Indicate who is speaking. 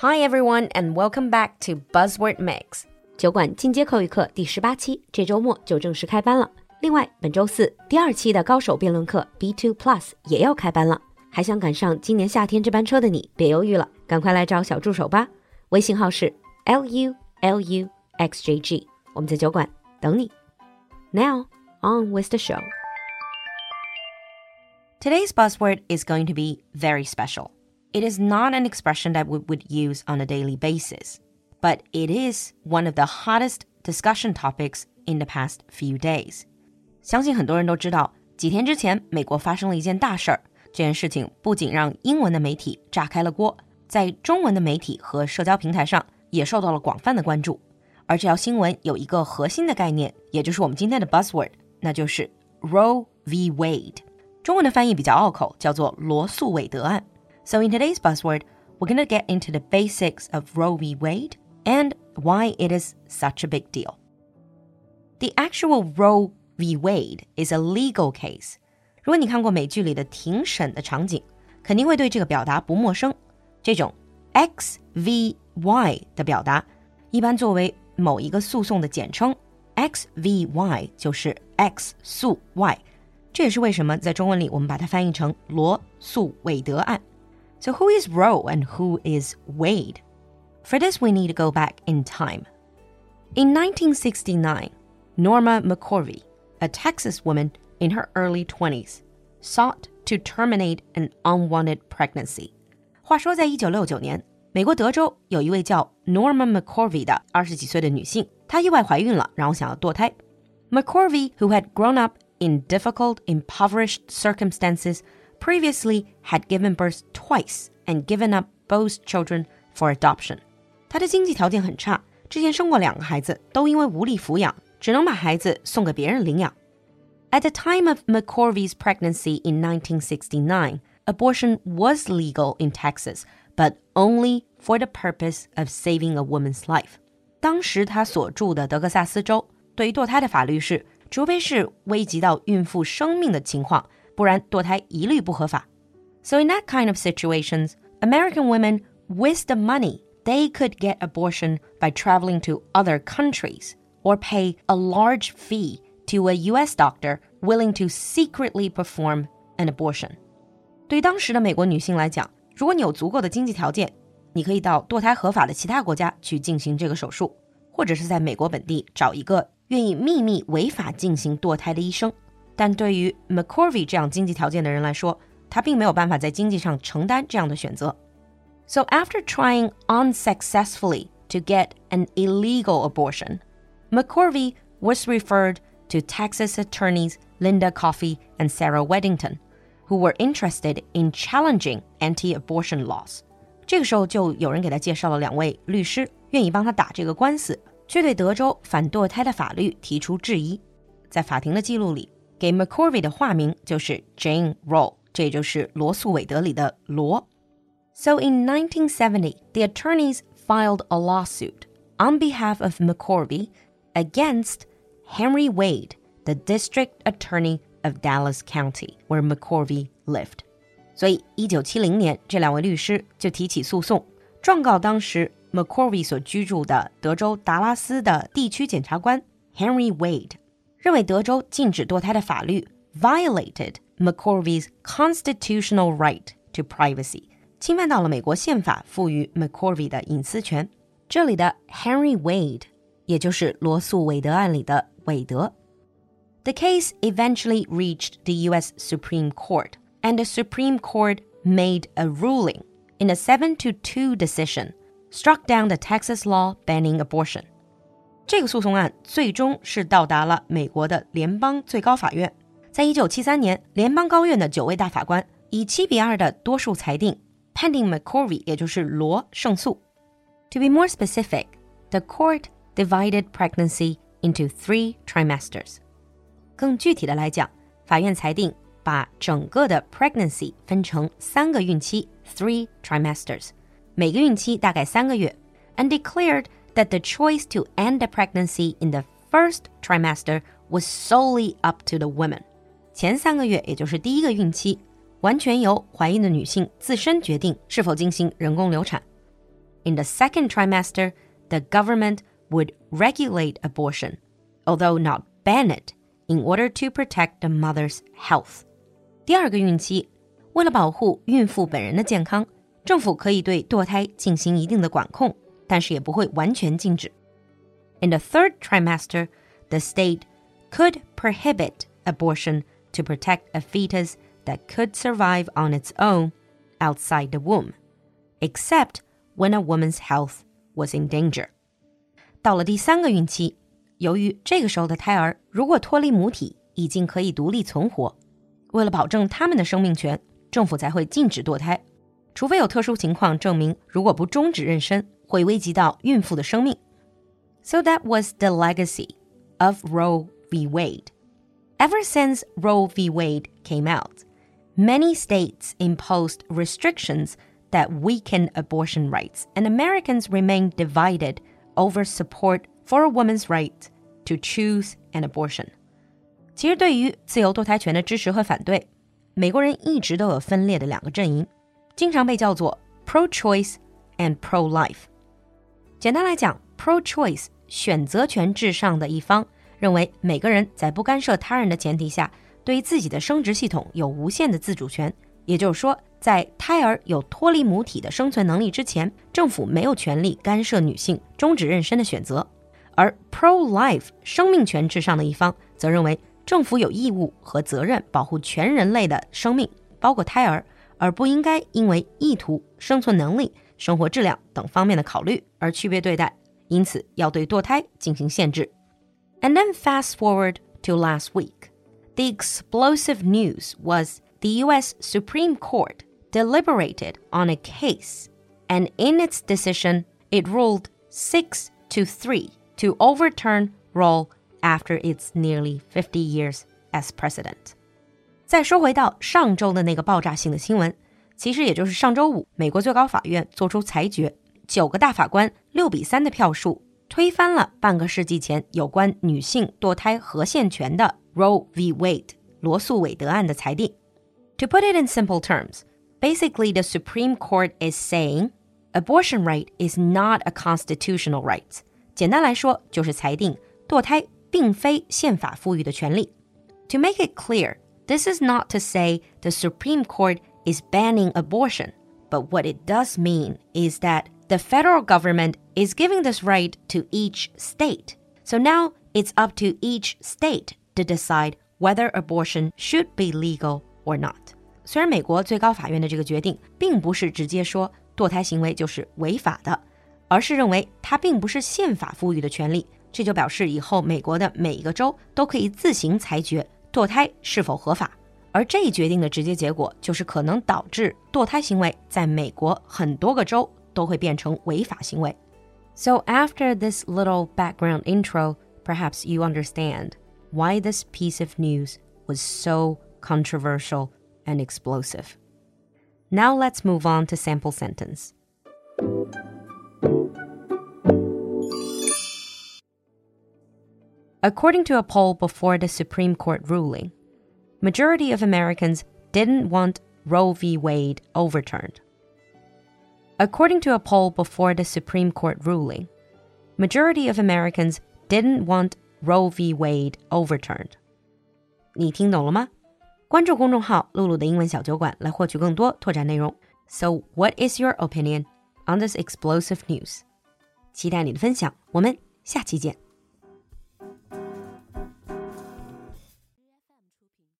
Speaker 1: Hi everyone, and welcome back to Buzzword Mix.
Speaker 2: 酒馆进阶口语课第十八期，这周末就正式开班了。另外，本周四第二期的高手辩论课 B Two Plus 也要开班了。还想赶上今年夏天这班车的你，别犹豫了，赶快来找小助手吧。微信号是 L U L U X J G，我们在酒馆等你。Now on with the show.
Speaker 1: Today's buzzword is going to be very special. It is not an expression that we would use on a daily basis, but it is one of the hottest discussion topics in the past few days. 相信很多人都知道，几天之前美国发生了一件大事儿。这件事情不仅让英文的媒体炸开了锅，在中文的媒体和社交平台上也受到了广泛的关注。而这条新闻有一个核心的概念，也就是我们今天的 buzzword，那就是 Roe v. Wade。中文的翻译比较拗口，叫做罗素韦德案。So in today's buzzword, we're going to get into the basics of Roe v. Wade and why it is such a big deal. The actual Roe v. Wade is a legal case. 如果你看过美剧里的庭审的场景，肯定会对这个表达不陌生。这种 X V Y 的表达，一般作为某一个诉讼的简称，X V Y 就是 X 诉 Y。这也是为什么在中文里我们把它翻译成罗诉韦德案。so, who is Roe and who is Wade? For this, we need to go back in time. In 1969, Norma McCorvey, a Texas woman in her early 20s, sought to terminate an unwanted pregnancy. 话说，在一九六九年，美国德州有一位叫 Norma McCorvey 的二十几岁的女性，她意外怀孕了，然后想要堕胎。McCorvey, who had grown up in difficult, impoverished circumstances, previously had given birth twice and given up both children for adoption. 她的经济条件很差，之前生过两个孩子，都因为无力抚养，只能把孩子送给别人领养。At the time of McCorvey's pregnancy in 1969, abortion was legal in Texas, but only for the purpose of saving a woman's life. 当时他所住的德克萨斯州对于堕胎的法律是，除非是危及到孕妇生命的情况， 不然堕胎一律不合法。So in that kind of situations, American women with the money they could get abortion by traveling to other countries or pay a large fee to a US doctor willing to secretly perform an abortion. 对当时的美国女性来讲，如果你有足够的经济条件，你可以到堕胎合法的其他国家去进行这个手术，或者是在美国本地找一个愿意秘密违法进行堕胎的医生。 但对于 McCorvey 这样经济条件的人来说，他并没有办法在经济上承担这样的选择。So after trying unsuccessfully to get an illegal abortion, McCorvey was referred to Texas attorneys Linda Coffey and Sarah Weddington, who were interested in challenging anti-abortion laws. 这个时候就有人给他介绍了两位律师，愿意帮他打这个官司，却对德州反堕胎的法律提出质疑。在法庭的记录里， 给 McCorvey 的化名就是 Jane Roe，这也就是罗诉韦德里的罗。So in 1970, the attorneys filed a lawsuit on behalf of McCorvey against Henry Wade, the district attorney of Dallas County, where McCorvey lived. 所以，一九七零年，这两位律师就提起诉讼，状告当时 McCorvey 所居住的德州达拉斯的地区检察官 Henry Wade 认为德州禁止堕胎的法律 violated McCorvey's constitutional right to privacy，侵犯到了美国宪法赋予 McCorvey 的隐私权。这里的 Henry Wade，也就是罗诉韦德案里的韦德。The case eventually reached the U.S. Supreme Court, and the Supreme Court made a ruling in a 7 to 2 decision, struck down the Texas law banning abortion. 这个诉讼案最终是到达了美国的联邦最高法院。在一九七三年，联邦高院的九位大法官以七比二的多数裁定，判定 McCorvey，也就是罗胜诉。To be more specific, the court divided pregnancy into three trimesters。更具体的来讲，法院裁定把整个的 pregnancy 分成三个孕期 （three trimesters），每个孕期大概三个月，and declared that the choice to end the pregnancy in the first trimester was solely up to the woman。前三个月，也就是第一个孕期，完全由怀孕的女性自身决定是否进行人工流产。 In the second trimester, the government would regulate abortion, although not ban it, in order to protect the mother's health. 第二个孕期，为了保护孕妇本人的健康，政府可以对堕胎进行一定的管控， 但是也不会完全禁止。In the third trimester, the state could prohibit abortion to protect a fetus that could survive on its own outside the womb, except when a woman's health was in danger. 到了第三个孕期，由于这个时候的胎儿如果脱离母体，已经可以独立存活，为了保证他们的生命权，政府才会禁止堕胎，除非有特殊情况证明，如果不终止妊娠， 会危及到孕妇的生命。So that was the legacy of Roe v. Wade. Ever since Roe v. Wade came out, many states imposed restrictions that weaken abortion rights, and Americans remain divided over support for a woman's right to choose an abortion. 其实，对于自由堕胎权的支持和反对，美国人一直都有分裂的两个阵营，经常被叫做 pro-choice and pro-life。 简单来讲，pro-choice 选择权至上的一方认为，每个人在不干涉他人的前提下，对于自己的生殖系统有无限的自主权。也就是说，在胎儿有脱离母体的生存能力之前，政府没有权利干涉女性终止妊娠的选择。而 pro-life 生命权至上的一方则认为，政府有义务和责任保护全人类的生命，包括胎儿，而不应该因为意图、生存能力、生活质量等方面的考虑而区别对待。因此，要对堕胎进行限制。And then fast forward to last week, the explosive news was the U.S. Supreme Court deliberated on a case, and in its decision, it ruled six to three to overturn Roe after its nearly 50 years as president. 再说回到上周的那个爆炸性的新闻， 其实也就是上周五，美国最高法院作出裁决，九个大法官六比三的票数推翻了半个世纪前有关女性堕胎合宪权的 Roe v. Wade 罗诉韦德案的裁定。To put it in simple terms, basically the Supreme Court is saying abortion right is not a constitutional right. 简单来说，就是裁定堕胎并非宪法赋予的权利。To make it clear, this is not to say the Supreme Court is banning abortion, but what it does mean is that the federal government is giving this right to each state. So now it's up to each state to decide whether abortion should be legal or not. 虽然美国最高法院的这个决定并不是直接说堕胎行为就是违法的，而是认为它并不是宪法赋予的权利，这就表示以后美国的每一个州都可以自行裁决堕胎是否合法。 而这一决定的直接结果就是可能导致堕胎行为在美国很多个州都会变成违法行为。So after this little background intro, perhaps you understand why this piece of news was so controversial and explosive. Now let's move on to sample sentence. According to a poll before the Supreme Court ruling, majority of Americans didn't want Roe v. Wade overturned. According to a poll before the Supreme Court ruling, majority of Americans didn't want Roe v. Wade overturned. 你听懂了吗？关注公众号“露露的英文小酒馆”来获取更多拓展内容。So, what is your opinion on this explosive news? 期待你的分享，我们下期见。